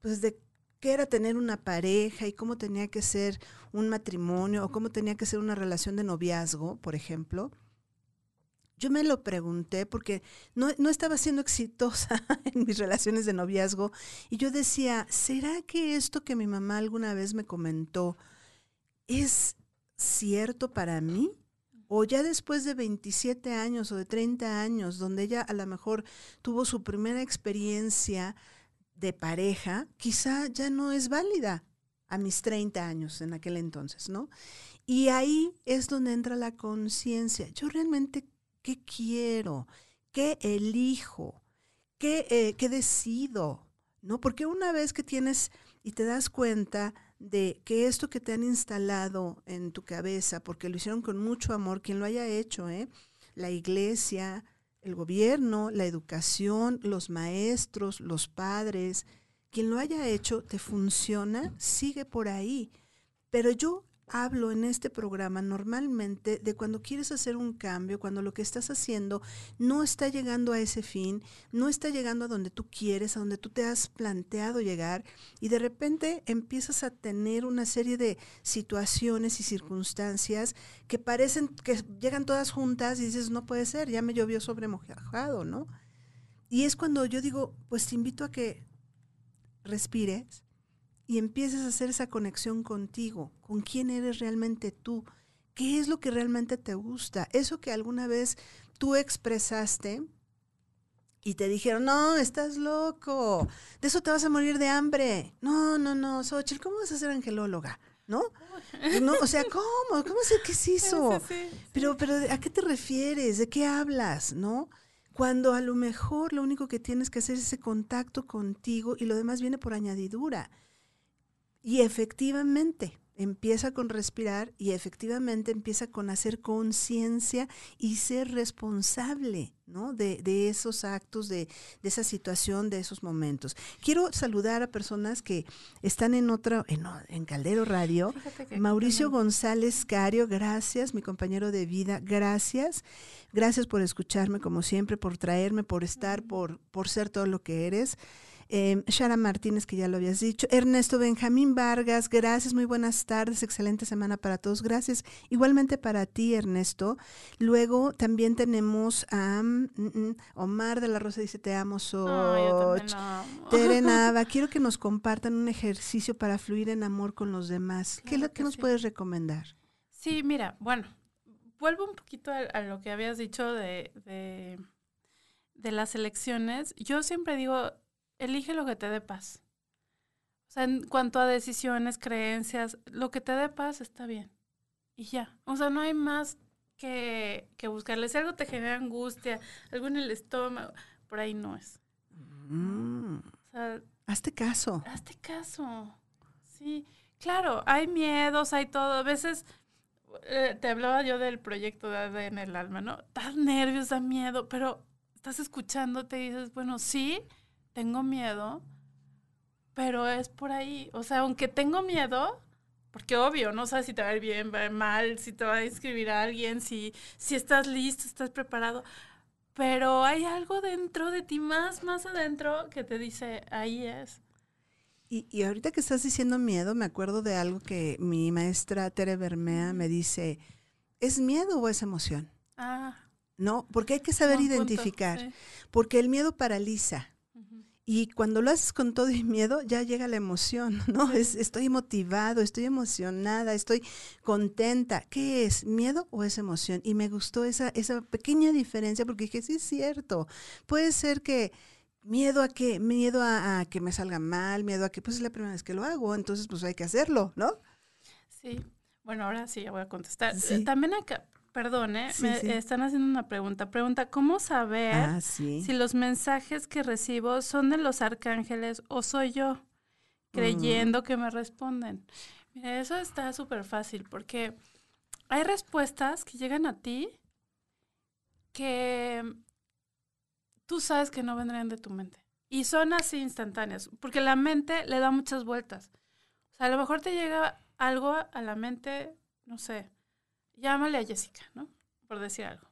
pues de qué era tener una pareja y cómo tenía que ser un matrimonio o cómo tenía que ser una relación de noviazgo, por ejemplo, yo me lo pregunté porque no, estaba siendo exitosa *laughs* en mis relaciones de noviazgo y yo decía, ¿será que esto que mi mamá alguna vez me comentó es cierto para mí? O ya después de 27 años o de 30 años, donde ella a lo mejor tuvo su primera experiencia de pareja, quizá ya no es válida. a mis 30 años en aquel entonces, ¿no? Y ahí es donde entra la conciencia. Yo realmente, ¿qué quiero? ¿Qué elijo? ¿Qué, eh, ¿Qué decido? ¿No? Porque una vez que tienes y te das cuenta de que esto que te han instalado en tu cabeza, porque lo hicieron con mucho amor, quien lo haya hecho, ¿eh? la iglesia, el gobierno, la educación, los maestros, los padres, quien lo haya hecho, te funciona, sigue por ahí. Pero yo hablo en este programa normalmente de cuando quieres hacer un cambio, cuando lo que estás haciendo no está llegando a ese fin, no está llegando a donde tú quieres, a donde tú te has planteado llegar y de repente empiezas a tener una serie de situaciones y circunstancias que parecen que llegan todas juntas y dices, no puede ser, ya me llovió sobre mojado, ¿no? Y es cuando yo digo, pues te invito a que respires y empieces a hacer esa conexión contigo, con quién eres realmente tú, qué es lo que realmente te gusta, eso que alguna vez tú expresaste y te dijeron, no, estás loco, de eso te vas a morir de hambre. No, no, no, Xochitl, ¿cómo vas a ser angelóloga? ¿No? no o sea, ¿cómo? ¿Cómo sé qué es eso? Pero, pero, ¿a qué te refieres? ¿De qué hablas? ¿No? Cuando a lo mejor lo único que tienes que hacer es ese contacto contigo y lo demás viene por añadidura. Y efectivamente, empieza con respirar y efectivamente empieza con hacer conciencia y ser responsable ¿no? de, de esos actos, de, de, esa situación, de esos momentos. Quiero saludar a personas que están en otra, en, en Caldero Radio. *laughs* Mauricio González Cario, gracias, mi compañero de vida, gracias. Gracias por escucharme como siempre, por traerme, por estar, por, por ser todo lo que eres. Eh, Shara Martínez, que ya lo habías dicho. Ernesto Benjamín Vargas, gracias, muy buenas tardes, excelente semana para todos. Gracias. Igualmente para ti, Ernesto. Luego también tenemos a mm, mm, Omar de la Rosa, dice, te amo, Soch. Tere *laughs* Nava, quiero que nos compartan un ejercicio para fluir en amor con los demás. ¿Qué, que nos puedes recomendar? Sí, mira, bueno, vuelvo un poquito a, lo que habías dicho de, de, de las elecciones. Yo siempre digo, elige lo que te dé paz. O sea, en cuanto a decisiones, creencias, lo que te dé paz está bien. Y ya. O sea, no hay más que, que buscarle. Si algo te genera angustia, algo en el estómago, por ahí no es. Mm. O sea, hazte caso. Hazte caso. Sí. Claro, hay miedos, hay todo. A veces eh, te hablaba yo del proyecto de en el alma, ¿no? Das nervios, da miedo, pero estás escuchándote y dices, bueno, sí, tengo miedo, pero es por ahí. O sea, aunque tengo miedo, porque obvio, no sabes si te va a ir bien, va a ir mal, si te va a inscribir a alguien, si, si estás listo, estás preparado. Pero hay algo dentro de ti, más, más adentro, que te dice, ahí es. Y, y ahorita que estás diciendo miedo, me acuerdo de algo que mi maestra Tere Bermea me dice, ¿es miedo o es emoción? Ah. No, porque hay que saber identificar, porque el miedo paraliza. Y cuando lo haces con todo y miedo, ya llega la emoción, *laughs* ¿no? Es, estoy motivado, estoy emocionada, estoy contenta. ¿Qué es? ¿Miedo o es emoción? Y me gustó esa, esa pequeña diferencia porque dije, sí es cierto. Puede ser que miedo a que, miedo a, que me salga mal, miedo a que pues es la primera vez que lo hago, entonces pues hay que hacerlo, ¿no? Sí. Bueno, ahora sí ya voy a contestar. También acá, Perdón, ¿eh? me están haciendo una pregunta. Pregunta, ¿cómo saber ah, si los mensajes que recibo son de los arcángeles o soy yo creyendo que me responden? Mira, eso está súper fácil porque hay respuestas que llegan a ti que tú sabes que no vendrían de tu mente. Y son así instantáneas, porque la mente le da muchas vueltas. O sea, a lo mejor te llega algo a la mente, no sé, llámale a Jessica, ¿no? Por decir algo.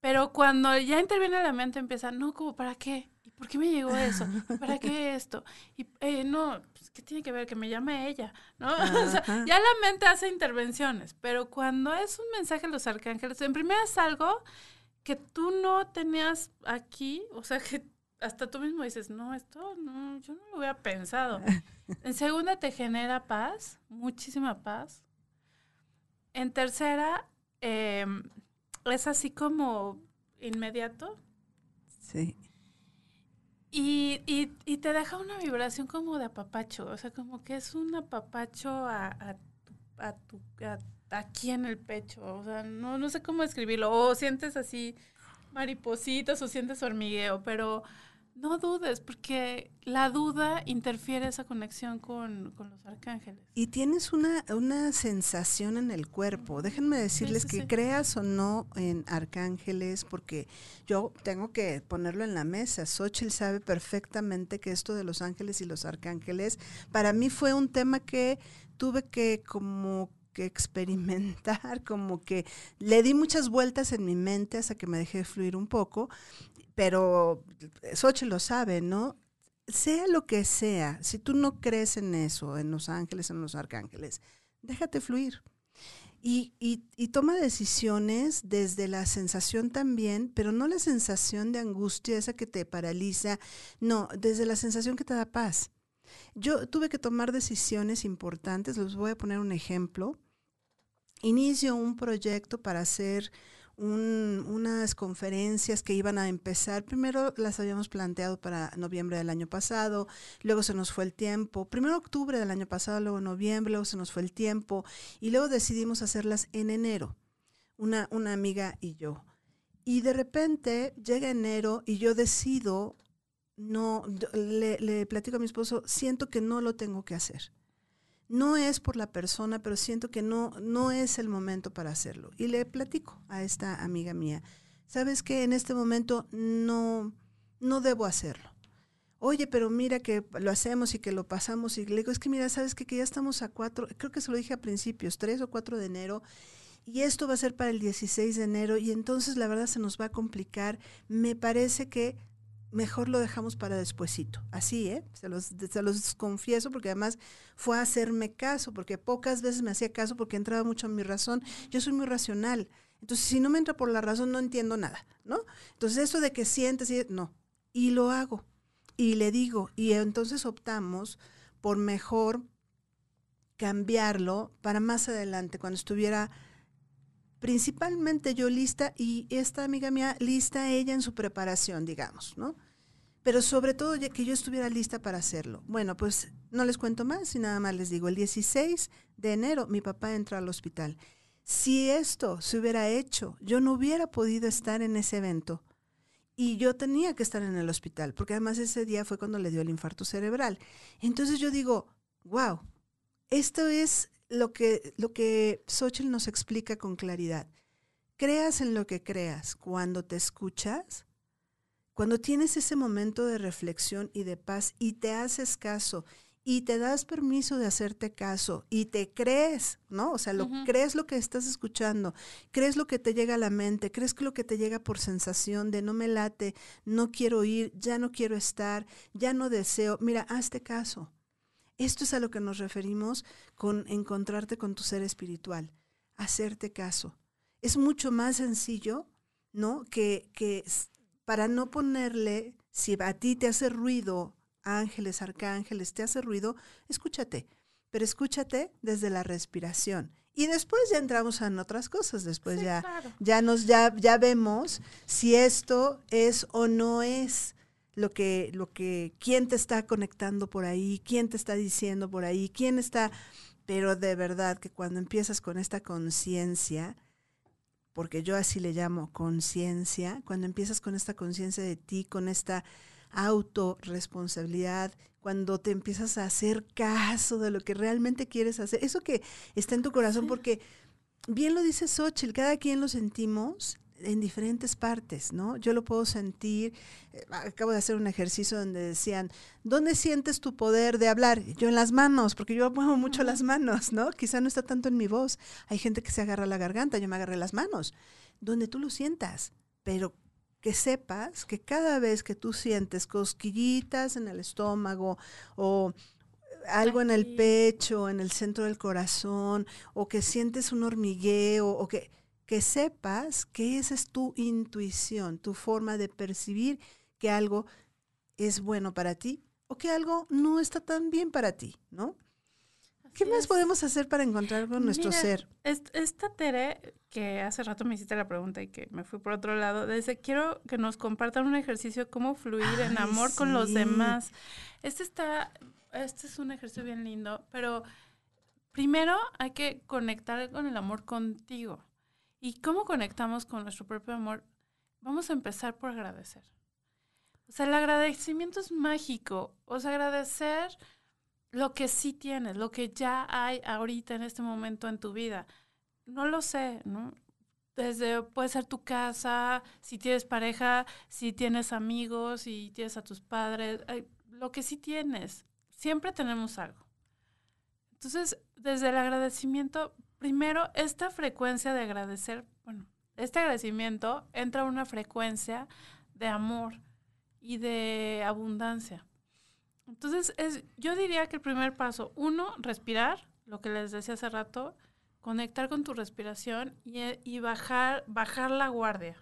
Pero cuando ya interviene la mente empieza, no, como, ¿para qué? ¿Y por qué me llegó eso? ¿Para qué esto? Y eh, no, pues, ¿qué tiene que ver? Que me llame ella, ¿no? *laughs* O sea, ya la mente hace intervenciones, pero cuando es un mensaje de los arcángeles, en primera es algo que tú no tenías aquí, o sea, que hasta tú mismo dices, no, esto no, yo no lo hubiera pensado. *laughs* En segunda te genera paz, muchísima paz, en tercera, em, es así como inmediato. Sí. Y, y, y, te deja una vibración como de apapacho, o sea, como que es un apapacho a, a, a tu, aquí en el pecho, o sea, no, no sé cómo escribirlo, o sientes así maripositas o sientes hormigueo, pero no dudes, porque la duda interfiere esa conexión con, los arcángeles. Y tienes una, una sensación en el cuerpo. Déjenme decirles que creas o no en arcángeles, porque yo tengo que ponerlo en la mesa. Xochitl sabe perfectamente que esto de los ángeles y los arcángeles, para mí fue un tema que tuve que como que experimentar, *laughs* como que le di muchas vueltas en mi mente hasta que me dejé fluir un poco pero Xochitl lo sabe, ¿no? Sea lo que sea, si tú no crees en eso, en los ángeles, en los arcángeles, déjate fluir. Y, y, toma decisiones desde la sensación también, pero no la sensación de angustia, esa que te paraliza, no, desde la sensación que te da paz. Yo tuve que tomar decisiones importantes, les voy a poner un ejemplo. Inicio un proyecto para hacer unas conferencias que iban a empezar. Primero las habíamos planteado para noviembre del año pasado, luego se nos fue el tiempo. Primero octubre del año pasado, luego noviembre, luego se nos fue el tiempo y luego decidimos hacerlas en enero, una, una amiga y yo. Y de repente llega enero y yo decido, no, le, le platico a mi esposo, siento que no lo tengo que hacer no es por la persona, pero siento que no, no es el momento para hacerlo. Y le platico a esta amiga mía, sabes que en este momento no, no debo hacerlo. Oye, pero mira que lo hacemos y que lo pasamos y le digo, es que mira, sabes que, que ya estamos a cuatro, creo que se lo dije a principios, tres o cuatro de enero, y esto va a ser para el 16 de enero y entonces la verdad se nos va a complicar. Me parece que mejor lo dejamos para despuesito. Así, ¿eh? Se los, se los confieso porque además fue a hacerme caso, porque pocas veces me hacía caso porque entraba mucho en mi razón. Yo soy muy racional. Entonces, si no me entra por la razón, no entiendo nada, ¿no? Entonces, eso de que sientes, y, no. Y lo hago. Y le digo. Y entonces optamos por mejor cambiarlo para más adelante, cuando estuviera principalmente yo lista y esta amiga mía lista ella en su preparación, digamos, ¿no? Pero sobre todo que yo estuviera lista para hacerlo. Bueno, pues no les cuento más y nada más les digo, el 16 de enero mi papá entra al hospital. Si esto se hubiera hecho, yo no hubiera podido estar en ese evento. Y yo tenía que estar en el hospital, porque además ese día fue cuando le dio el infarto cerebral. Entonces yo digo, wow, esto es lo que, lo que Xochitl nos explica con claridad. Creas en lo que creas, cuando te escuchas, cuando tienes ese momento de reflexión y de paz y te haces caso y te das permiso de hacerte caso y te crees, ¿no? O sea, lo, crees lo que estás escuchando, crees lo que te llega a la mente, crees que lo que te llega por sensación de no me late, no quiero ir, ya no quiero estar, ya no deseo. Mira, hazte caso. Esto es a lo que nos referimos con encontrarte con tu ser espiritual, hacerte caso. Es mucho más sencillo, ¿no? Que, que para no ponerle, si a ti te hace ruido, ángeles, arcángeles, te hace ruido, escúchate, pero escúchate desde la respiración. Y después ya entramos en otras cosas, después ya, ya nos, ya, ya vemos si esto es o no es lo que, lo que, quién te está conectando por ahí, quién te está diciendo por ahí, quién está, pero de verdad que cuando empiezas con esta conciencia, porque yo así le llamo conciencia, cuando empiezas con esta conciencia de ti, con esta autorresponsabilidad, cuando te empiezas a hacer caso de lo que realmente quieres hacer, eso que está en tu corazón, porque bien lo dice Xochitl, cada quien lo sentimos en diferentes partes, ¿no? Yo lo puedo sentir, eh, acabo de hacer un ejercicio donde decían, ¿dónde sientes tu poder de hablar? Yo en las manos, porque yo muevo mucho las manos, ¿no? Quizá no está tanto en mi voz. Hay gente que se agarra la garganta, yo me agarré las manos, donde tú lo sientas, pero que sepas que cada vez que tú sientes cosquillitas en el estómago o algo en el pecho, en el centro del corazón, o que sientes un hormigueo, o que que sepas que esa es tu intuición, tu forma de percibir que algo es bueno para ti o que algo no está tan bien para ti, ¿no? ¿Qué más podemos hacer para encontrar con nuestro ser? Esta Tere, que hace rato me hiciste la pregunta y que me fui por otro lado, dice, quiero que nos compartan un ejercicio cómo fluir en amor con los demás. Este está, este es un ejercicio bien lindo, pero primero hay que conectar con el amor contigo. ¿Y cómo conectamos con nuestro propio amor? Vamos a empezar por agradecer. O sea, el agradecimiento es mágico. O sea, agradecer lo que sí tienes, lo que ya hay ahorita en este momento en tu vida. No lo sé, ¿no? Desde puede ser tu casa, si tienes pareja, si tienes amigos, si tienes a tus padres, lo que sí tienes. Siempre tenemos algo. Entonces, desde el agradecimiento, primero, esta frecuencia de agradecer, bueno, este agradecimiento entra a una frecuencia de amor y de abundancia. Entonces, es, yo diría que el primer paso, uno, respirar, lo que les decía hace rato, conectar con tu respiración y, bajar, bajar la guardia.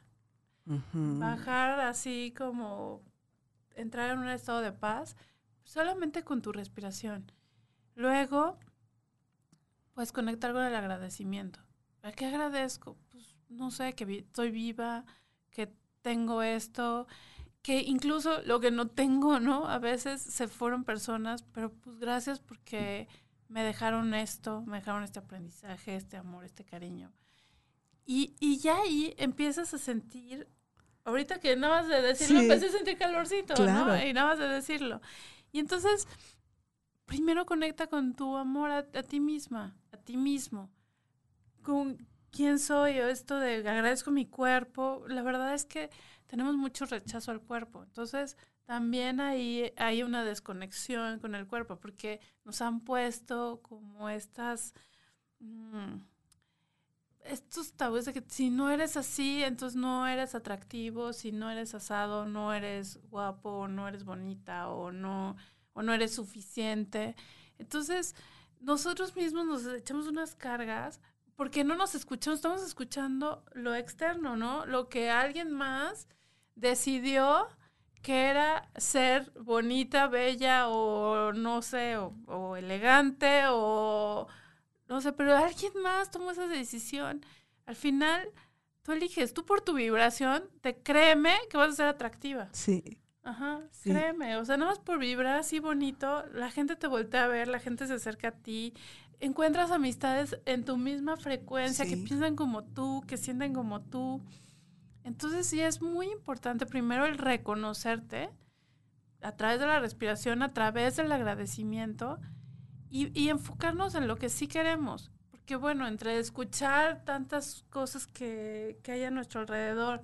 Bajar así como entrar en un estado de paz solamente con tu respiración. Luego, pues conectar con el agradecimiento. ¿A qué agradezco? Pues no sé, que estoy viva, que tengo esto, que incluso lo que no tengo, ¿no? A veces se fueron personas, pero pues gracias porque me dejaron esto, me dejaron este aprendizaje, este amor, este cariño. Y, y ya ahí empiezas a sentir, ahorita que nada más de decirlo, empecé a sentir calorcito, ¿no? Y nada más de decirlo. Y entonces, primero conecta con tu amor a, a ti misma, mismo, con quién soy, o esto de agradezco mi cuerpo. La verdad es que tenemos mucho rechazo al cuerpo. Entonces, también ahí hay una desconexión con el cuerpo, porque nos han puesto como estas... Mm, estos tabúes de que si no eres así, entonces no eres atractivo, si no eres asado, no eres guapo, no eres bonita, o no, o no eres suficiente. Entonces, nosotros mismos nos echamos unas cargas porque no nos escuchamos, estamos escuchando lo externo, ¿no? Lo que alguien más decidió que era ser bonita, bella o no sé, o, elegante o no sé, pero alguien más tomó esa decisión. Al final, tú eliges, tú por tu vibración, te créeme que vas a ser atractiva. Sí. Ajá, créeme, o sea, nada más por vibrar así bonito, la gente te voltea a ver, la gente se acerca a ti, encuentras amistades en tu misma frecuencia, que piensan como tú, que sienten como tú. Entonces sí es muy importante primero el reconocerte a través de la respiración, a través del agradecimiento y, enfocarnos en lo que sí queremos. Porque bueno, entre escuchar tantas cosas que, hay a nuestro alrededor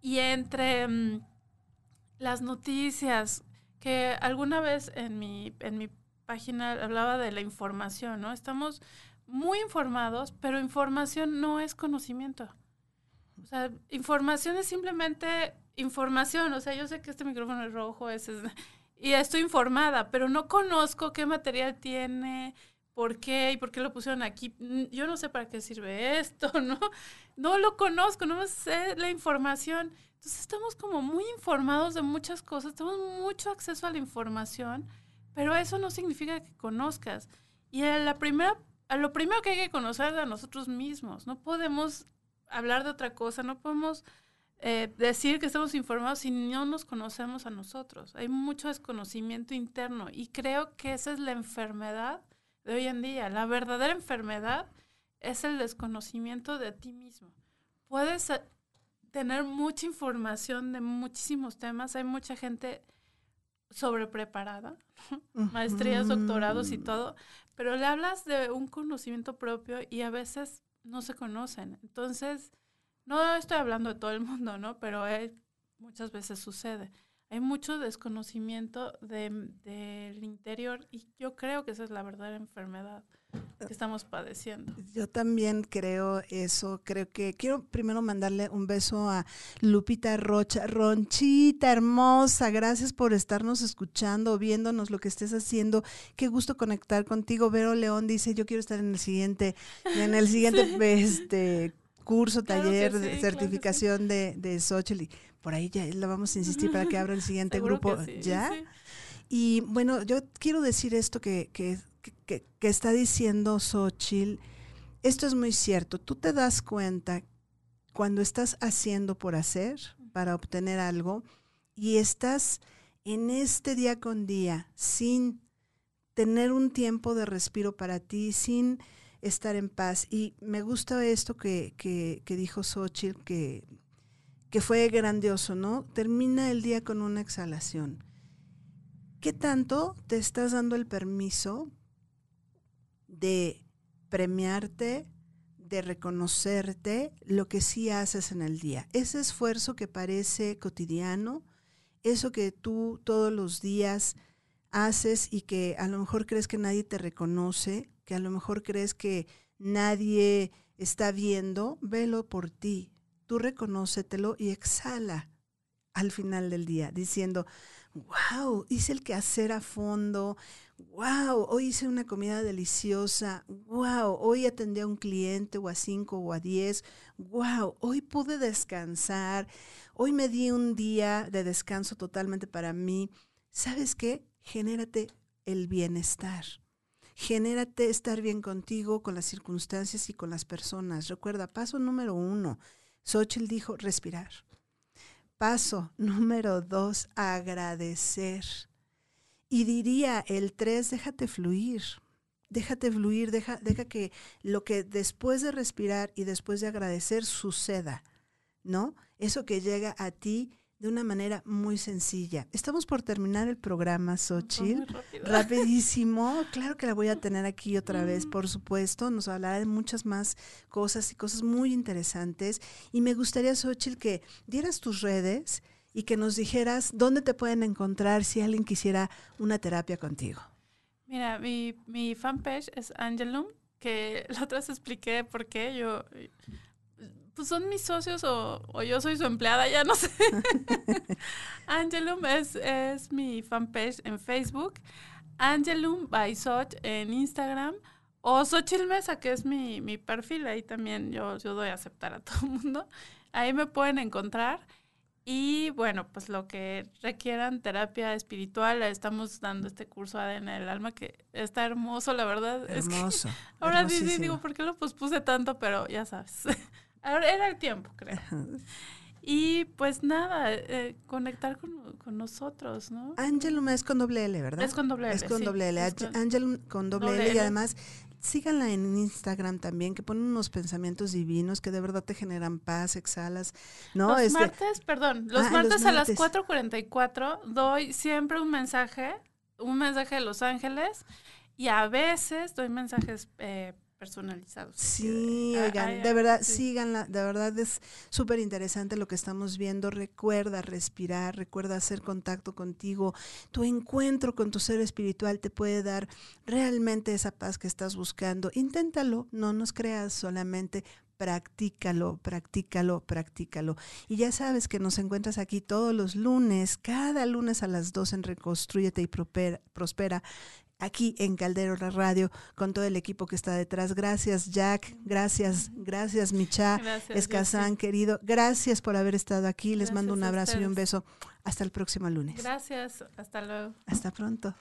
y entre mm, las noticias, que alguna vez en mi, en mi página hablaba de la información, ¿no? Estamos muy informados, pero información no es conocimiento. O sea, información es simplemente información. O sea, yo sé que este micrófono es rojo, es, *laughs* y estoy informada, pero no conozco qué material tiene, por qué y por qué lo pusieron aquí. Yo no sé para qué sirve esto, *laughs* ¿no? No lo conozco, no sé la información. Entonces estamos como muy informados de muchas cosas, tenemos mucho acceso a la información, pero eso no significa que conozcas. Y a la primera, a lo primero que hay que conocer es a nosotros mismos. No podemos hablar de otra cosa, no podemos eh, decir que estamos informados si no nos conocemos a nosotros. Hay mucho desconocimiento interno y creo que esa es la enfermedad de hoy en día. La verdadera enfermedad es el desconocimiento de ti mismo. Puedes tener mucha información de muchísimos temas, hay mucha gente sobrepreparada, maestrías, doctorados y todo, pero le hablas de un conocimiento propio y a veces no se conocen. Entonces, no estoy hablando de todo el mundo, ¿no? Pero muchas veces sucede. Hay mucho desconocimiento del interior y yo creo que esa es la verdadera enfermedad que estamos padeciendo. Yo también creo eso, creo que quiero primero mandarle un beso a Lupita Rocha, Ronchita hermosa, gracias por estarnos escuchando, viéndonos lo que estés haciendo, qué gusto conectar contigo. Vero León dice, yo quiero estar en el siguiente, en el siguiente *laughs* este curso, taller, de certificación de, de Xochitl. por ahí ya la vamos a insistir para que *laughs* abra el siguiente grupo. ¿Ya? Y bueno, yo quiero decir esto que, que que, está diciendo Xochitl, esto es muy cierto. Tú te das cuenta cuando estás haciendo por hacer para obtener algo y estás en este día con día sin tener un tiempo de respiro para ti, sin estar en paz. Y me gusta esto que, que, que dijo Xochitl, que, que fue grandioso, ¿no? Termina el día con una exhalación. ¿Qué tanto te estás dando el permiso de premiarte, de reconocerte lo que sí haces en el día? Ese esfuerzo que parece cotidiano, eso que tú todos los días haces y que a lo mejor crees que nadie te reconoce, que a lo mejor crees que nadie está viendo, velo por ti. Tú reconócetelo y exhala al final del día, diciendo, wow, hice el quehacer a fondo, wow, hoy hice una comida deliciosa, wow, hoy atendí a un cliente o a cinco o a diez, wow, hoy pude descansar, hoy me di un día de descanso totalmente para mí. ¿Sabes qué? Genérate el bienestar. Genérate estar bien contigo, con las circunstancias y con las personas. Recuerda, paso número uno, Xochitl dijo respirar. Paso número dos, agradecer. Y diría el tres, déjate fluir. Déjate fluir, deja, deja que lo que después de respirar y después de agradecer suceda, ¿no? Eso que llega a ti de una manera muy sencilla. Estamos por terminar el programa, Xochitl. Rapidísimo. Claro que la voy a tener aquí otra vez, mm. por supuesto. Nos hablará de muchas más cosas y cosas muy interesantes. Y me gustaría, Xochitl, que dieras tus redes y que nos dijeras dónde te pueden encontrar si alguien quisiera una terapia contigo. Mira, mi, mi fanpage es Angelum, que *laughs* la otra vez expliqué por qué yo pues son mis socios o, yo soy su empleada, ya no sé. *laughs* Angelum es, es mi fanpage en Facebook, Angelum by Soch en Instagram o Xochitl Mesa, que es mi, mi perfil, ahí también yo, yo doy a aceptar a *laughs* todo el mundo. Ahí me pueden encontrar. Y bueno, pues lo que requieran terapia espiritual, estamos dando este curso ADN del alma que está hermoso, la verdad. Hermoso. *laughs* ahora sí, sí, digo, ¿por qué lo pospuse tanto? Pero ya sabes. Era el tiempo, creo. Y pues nada, eh, conectar con, nosotros, ¿no? Angelum es con doble L, ¿verdad? Es con doble L. Es con doble L. Angelum con doble, L, y además síganla en Instagram también, que ponen unos pensamientos divinos que de verdad te generan paz, exhalas. ¿no? Los este martes, perdón, los, martes a las 4.44 doy siempre un mensaje, un mensaje de Los Ángeles y a veces doy mensajes eh, personalizados. Sí, oigan, de verdad, síganla, de verdad es súper interesante lo que estamos viendo. Recuerda respirar, recuerda hacer contacto contigo. Tu encuentro con tu ser espiritual te puede dar realmente esa paz que estás buscando. Inténtalo, no nos creas solamente. Practícalo, practícalo, practícalo. Y ya sabes que nos encuentras aquí todos los lunes, cada lunes a las 2 en Reconstruyete y Prospera aquí en Caldero la Radio con todo el equipo que está detrás. Gracias Jack, gracias, gracias Micha, Escazán querido, gracias por haber estado aquí. Les mando un abrazo y un beso. Hasta el próximo lunes. Gracias, hasta luego. Hasta pronto.